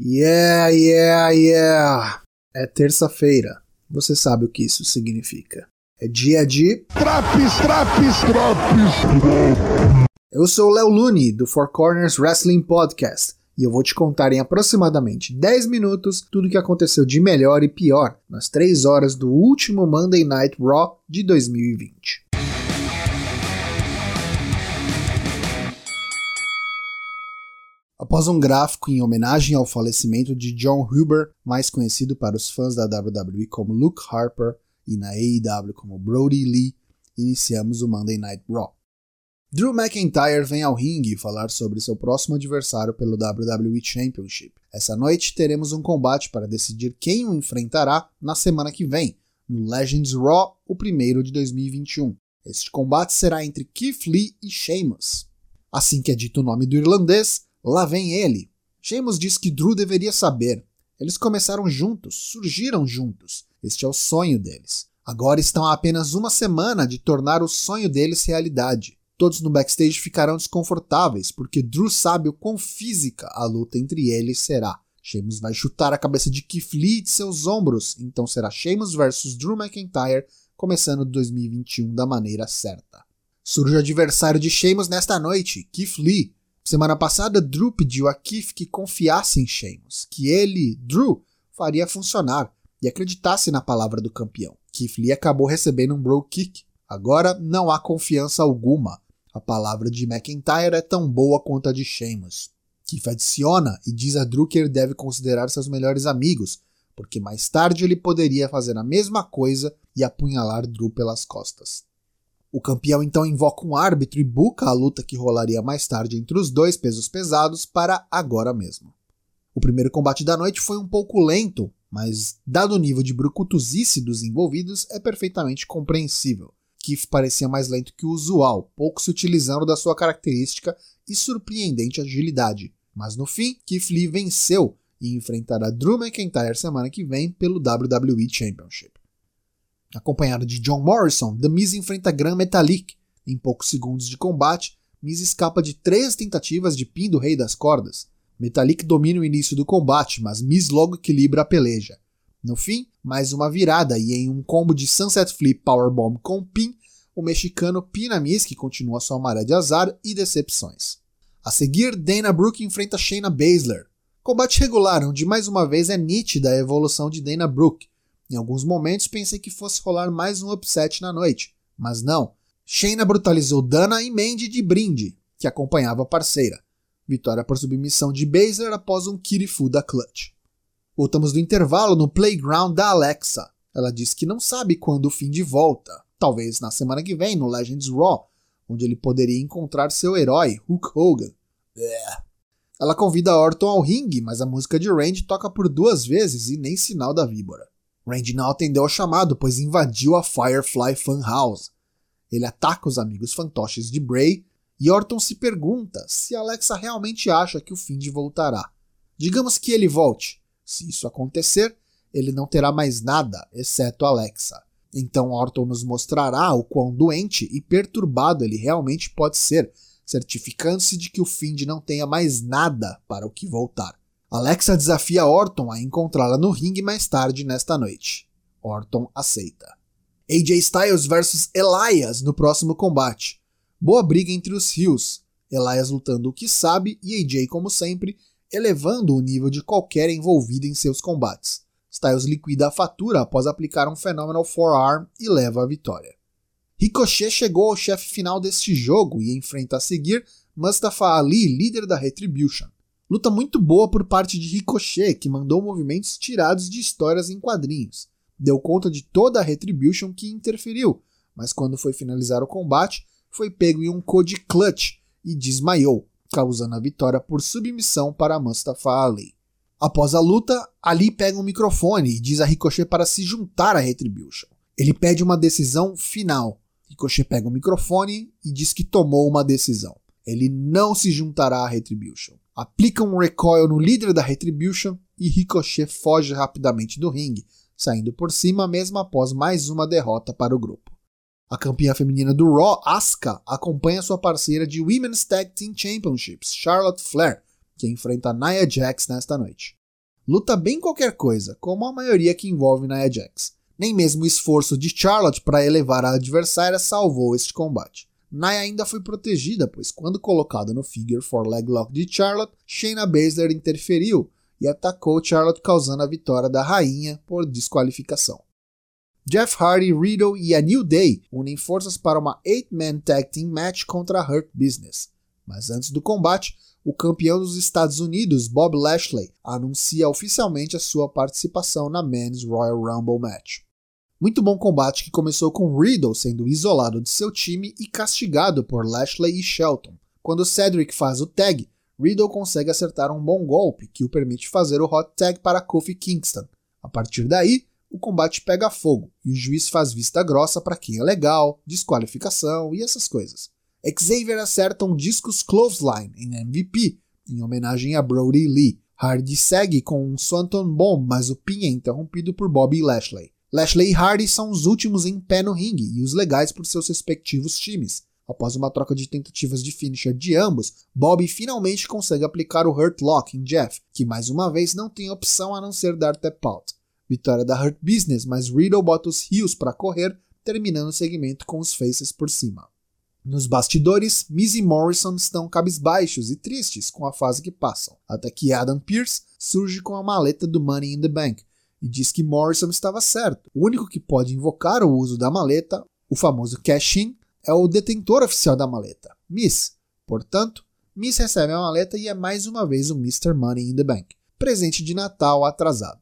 Yeah, yeah, yeah. É terça-feira. Você sabe o que isso significa. É dia de. Traps, traps, traps. Eu sou o Léo Lune, do Four Corners Wrestling Podcast, e eu vou te contar em aproximadamente 10 minutos tudo o que aconteceu de melhor e pior nas 3 horas do último Monday Night Raw de 2020. Após um gráfico em homenagem ao falecimento de John Huber, mais conhecido para os fãs da WWE como Luke Harper e na AEW como Brody Lee, iniciamos o Monday Night Raw. Drew McIntyre vem ao ringue falar sobre seu próximo adversário pelo WWE Championship. Essa noite teremos um combate para decidir quem o enfrentará na semana que vem, no Legends Raw, o primeiro de 2021. Este combate será entre Keith Lee e Sheamus. Assim que é dito o nome do irlandês, lá vem ele. Sheamus diz que Drew deveria saber. Eles começaram juntos, surgiram juntos. Este é o sonho deles. Agora estão a apenas uma semana de tornar o sonho deles realidade. Todos no backstage ficarão desconfortáveis, porque Drew sabe o quão física a luta entre eles será. Sheamus vai chutar a cabeça de Keith Lee de seus ombros, então será Sheamus versus Drew McIntyre, começando 2021 da maneira certa. Surge o adversário de Sheamus nesta noite, Keith Lee. Semana passada, Drew pediu a Keith que confiasse em Sheamus, que ele, Drew, faria funcionar e acreditasse na palavra do campeão. Keith Lee acabou recebendo um bro kick. Agora não há confiança alguma. A palavra de McIntyre é tão boa quanto a de Sheamus. Keith adiciona e diz a Drew que ele deve considerar seus melhores amigos, porque mais tarde ele poderia fazer a mesma coisa e apunhalar Drew pelas costas. O campeão então invoca um árbitro e buca a luta que rolaria mais tarde entre os dois pesos pesados para agora mesmo. O primeiro combate da noite foi um pouco lento, mas, dado o nível de brucutuzice dos envolvidos, é perfeitamente compreensível. Keith parecia mais lento que o usual, pouco se utilizando da sua característica e surpreendente agilidade. Mas no fim, Keith Lee venceu e enfrentará Drew McIntyre semana que vem pelo WWE Championship. Acompanhado de John Morrison, The Miz enfrenta Gran Metalik. Em poucos segundos de combate, Miz escapa de três tentativas de pin do Rei das Cordas. Metalik domina o início do combate, mas Miz logo equilibra a peleja. No fim, mais uma virada e em um combo de Sunset Flip Powerbomb com pin, o mexicano pina Miz que continua sua maré de azar e decepções. A seguir, Dana Brooke enfrenta Shayna Baszler. Combate regular, onde mais uma vez é nítida a evolução de Dana Brooke. Em alguns momentos pensei que fosse rolar mais um upset na noite, mas não. Shayna brutalizou Dana e Mandy de brinde, que acompanhava a parceira. Vitória por submissão de Baszler após um Kirifu da Clutch. Voltamos do intervalo no playground da Alexa. Ela diz que não sabe quando o fim de volta. Talvez na semana que vem, no Legends Raw, onde ele poderia encontrar seu herói, Hulk Hogan. Ela convida Orton ao ringue, mas a música de Randy toca por duas vezes e nem sinal da víbora. Randy não atendeu ao chamado, pois invadiu a Firefly Funhouse. Ele ataca os amigos fantoches de Bray e Orton se pergunta se Alexa realmente acha que o Find voltará. Digamos que ele volte. Se isso acontecer, ele não terá mais nada, exceto Alexa. Então Orton nos mostrará o quão doente e perturbado ele realmente pode ser, certificando-se de que o Find não tenha mais nada para o que voltar. Alexa desafia Orton a encontrá-la no ringue mais tarde nesta noite. Orton aceita. AJ Styles versus Elias no próximo combate. Boa briga entre os rios. Elias lutando o que sabe e AJ, como sempre, elevando o nível de qualquer envolvido em seus combates. Styles liquida a fatura após aplicar um Phenomenal Forearm e leva a vitória. Ricochet chegou ao chefe final deste jogo e enfrenta a seguir Mustafa Ali, líder da Retribution. Luta muito boa por parte de Ricochet, que mandou movimentos tirados de histórias em quadrinhos. Deu conta de toda a Retribution que interferiu, mas quando foi finalizar o combate, foi pego em um Code Clutch e desmaiou, causando a vitória por submissão para Mustafa Ali. Após a luta, Ali pega um microfone e diz a Ricochet para se juntar à Retribution. Ele pede uma decisão final. Ricochet pega o microfone e diz que tomou uma decisão. Ele não se juntará à Retribution. Aplica um recoil no líder da Retribution e Ricochet foge rapidamente do ringue, saindo por cima mesmo após mais uma derrota para o grupo. A campeã feminina do Raw, Asuka, acompanha sua parceira de Women's Tag Team Championships, Charlotte Flair, que enfrenta Nia Jax nesta noite. luta bem qualquer coisa, como a maioria que envolve Nia Jax. Nem mesmo o esforço de Charlotte para elevar a adversária salvou este combate. Nia ainda foi protegida, pois quando colocada no figure for leg lock de Charlotte, Shayna Baszler interferiu e atacou Charlotte causando a vitória da rainha por desqualificação. Jeff Hardy, Riddle e a New Day unem forças para uma 8-man tag team match contra a Hurt Business. Mas antes do combate, o campeão dos Estados Unidos, Bob Lashley, anuncia oficialmente a sua participação na Men's Royal Rumble Match. Muito bom combate que começou com Riddle sendo isolado de seu time e castigado por Lashley e Shelton. Quando Cedric faz o tag, Riddle consegue acertar um bom golpe que o permite fazer o hot tag para Kofi Kingston. A partir daí, o combate pega fogo e o juiz faz vista grossa para quem é legal, desqualificação e essas coisas. Xavier acerta um discus clothesline em MVP, em homenagem a Brody Lee. Hardy segue com um Swanton Bomb, mas o pin é interrompido por Bobby Lashley. Lashley e Hardy são os últimos em pé no ringue e os legais por seus respectivos times. Após uma troca de tentativas de finisher de ambos, Bobby finalmente consegue aplicar o Hurt Lock em Jeff, que mais uma vez não tem opção a não ser dar tap out. Vitória da Hurt Business, mas Riddle bota os Heels para correr, terminando o segmento com os Faces por cima. Nos bastidores, Miz e Morrison estão cabisbaixos e tristes com a fase que passam, até que Adam Pearce surge com a maleta do Money in the Bank e diz que Morrison estava certo. O único que pode invocar o uso da maleta, o famoso cash-in, é o detentor oficial da maleta, Miss. Portanto, Miss recebe a maleta e é mais uma vez o Mr. Money in the Bank, presente de Natal atrasado.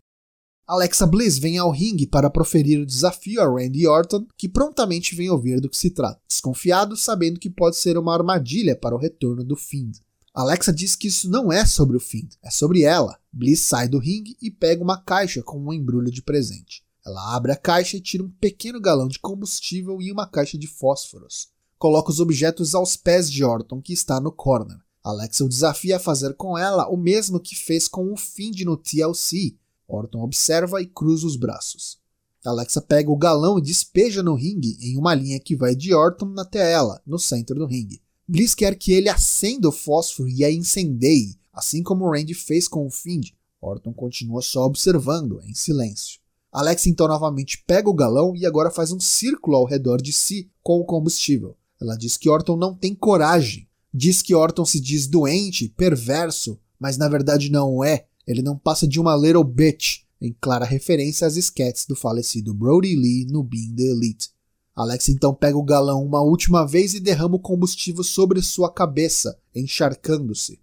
Alexa Bliss vem ao ringue para proferir o desafio a Randy Orton, que prontamente vem ouvir do que se trata, desconfiado, sabendo que pode ser uma armadilha para o retorno do Fiend. Alexa diz que isso não é sobre o Fiend, é sobre ela. Bliss sai do ringue e pega uma caixa com um embrulho de presente. Ela abre a caixa e tira um pequeno galão de combustível e uma caixa de fósforos. Coloca os objetos aos pés de Orton, que está no corner. Alexa o desafia a fazer com ela o mesmo que fez com o Fiend no TLC, Orton observa e cruza os braços. Alexa pega o galão e despeja no ringue em uma linha que vai de Orton até ela, no centro do ringue. Bliss quer que ele acenda o fósforo e a incendeie, assim como Randy fez com o Find. Orton continua só observando, em silêncio. Alexa então novamente pega o galão e agora faz um círculo ao redor de si com o combustível. Ela diz que Orton não tem coragem. Diz que Orton se diz doente, perverso, mas na verdade não é, ele não passa de uma little bitch, em clara referência às sketches do falecido Brody Lee no Being the Elite. Alex então pega o galão uma última vez e derrama o combustível sobre sua cabeça, encharcando-se.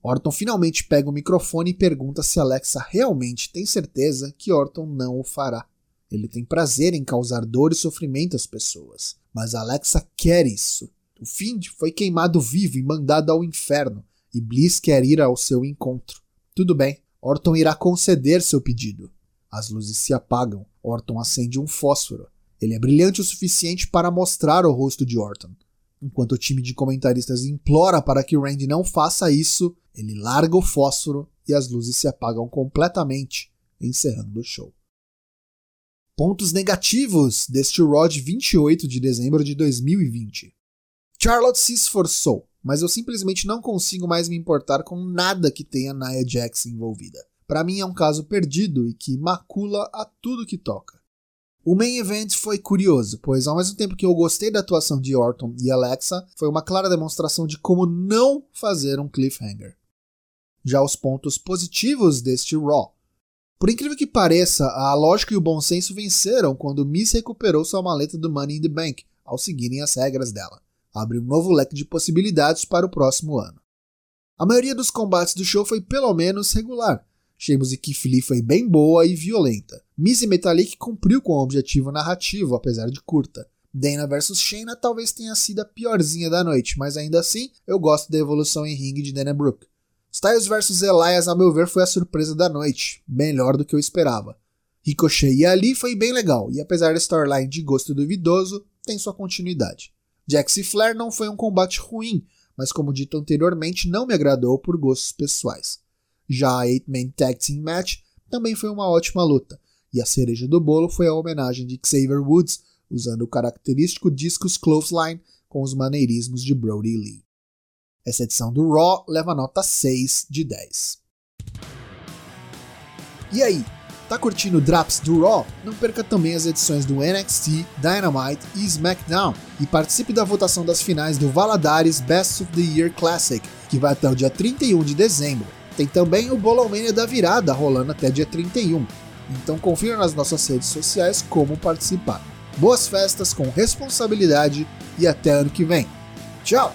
Orton finalmente pega o microfone e pergunta se Alexa realmente tem certeza que Orton não o fará. Ele tem prazer em causar dor e sofrimento às pessoas, mas Alexa quer isso. O Find foi queimado vivo e mandado ao inferno, e Bliss quer ir ao seu encontro. Tudo bem, Orton irá conceder seu pedido. As luzes se apagam. Orton acende um fósforo. Ele é brilhante o suficiente para mostrar o rosto de Orton. Enquanto o time de comentaristas implora para que Randy não faça isso, ele larga o fósforo e as luzes se apagam completamente, encerrando o show. Pontos negativos deste Raw de 28 de dezembro de 2020. Charlotte se esforçou, mas eu simplesmente não consigo mais me importar com nada que tenha Nia Jax envolvida. Para mim é um caso perdido e que macula a tudo que toca. O main event foi curioso, pois ao mesmo tempo que eu gostei da atuação de Orton e Alexa, foi uma clara demonstração de como não fazer um cliffhanger. Já os pontos positivos deste Raw. Por incrível que pareça, a lógica e o bom senso venceram quando Miss recuperou sua maleta do Money in the Bank, ao seguirem as regras dela abre um novo leque de possibilidades para o próximo ano. A maioria dos combates do show foi pelo menos regular. Sheamus e Keith Lee foi bem boa e violenta. E Metalik cumpriu com o objetivo narrativo, apesar de curta. Dana vs Shayna talvez tenha sido a piorzinha da noite, mas ainda assim eu gosto da evolução em ringue de Dana Brooke. Styles vs Elias, a meu ver, foi a surpresa da noite, melhor do que eu esperava. Ricochet e Ali foi bem legal, e apesar da storyline de gosto duvidoso, tem sua continuidade. Jax e Flair não foi um combate ruim, mas como dito anteriormente, não me agradou por gostos pessoais. Já a 8-Man Tag Team Match também foi uma ótima luta, e a cereja do bolo foi a homenagem de Xavier Woods, usando o característico discos clothesline com os maneirismos de Brody Lee. Essa edição do Raw leva nota 6 de 10. E aí, tá curtindo Drops do Raw? Não perca também as edições do NXT, Dynamite e SmackDown e participe da votação das finais do Valadares Best of the Year Classic, que vai até o dia 31 de dezembro. Tem também o Bolomania da Virada rolando até dia 31. Então confira nas nossas redes sociais como participar. Boas festas com responsabilidade e até ano que vem. Tchau!